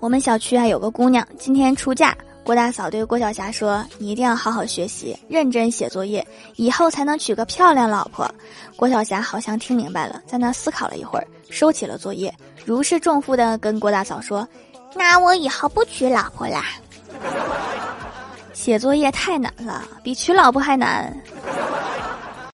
我们小区啊有个姑娘今天出嫁，郭大嫂对郭晓霞说：“你一定要好好学习，认真写作业，以后才能娶个漂亮老婆。”郭晓霞好像听明白了，在那思考了一会儿，收起了作业，如释重负的跟郭大嫂说：“那我以后不娶老婆啦。”写作业太难了，比娶老婆还难。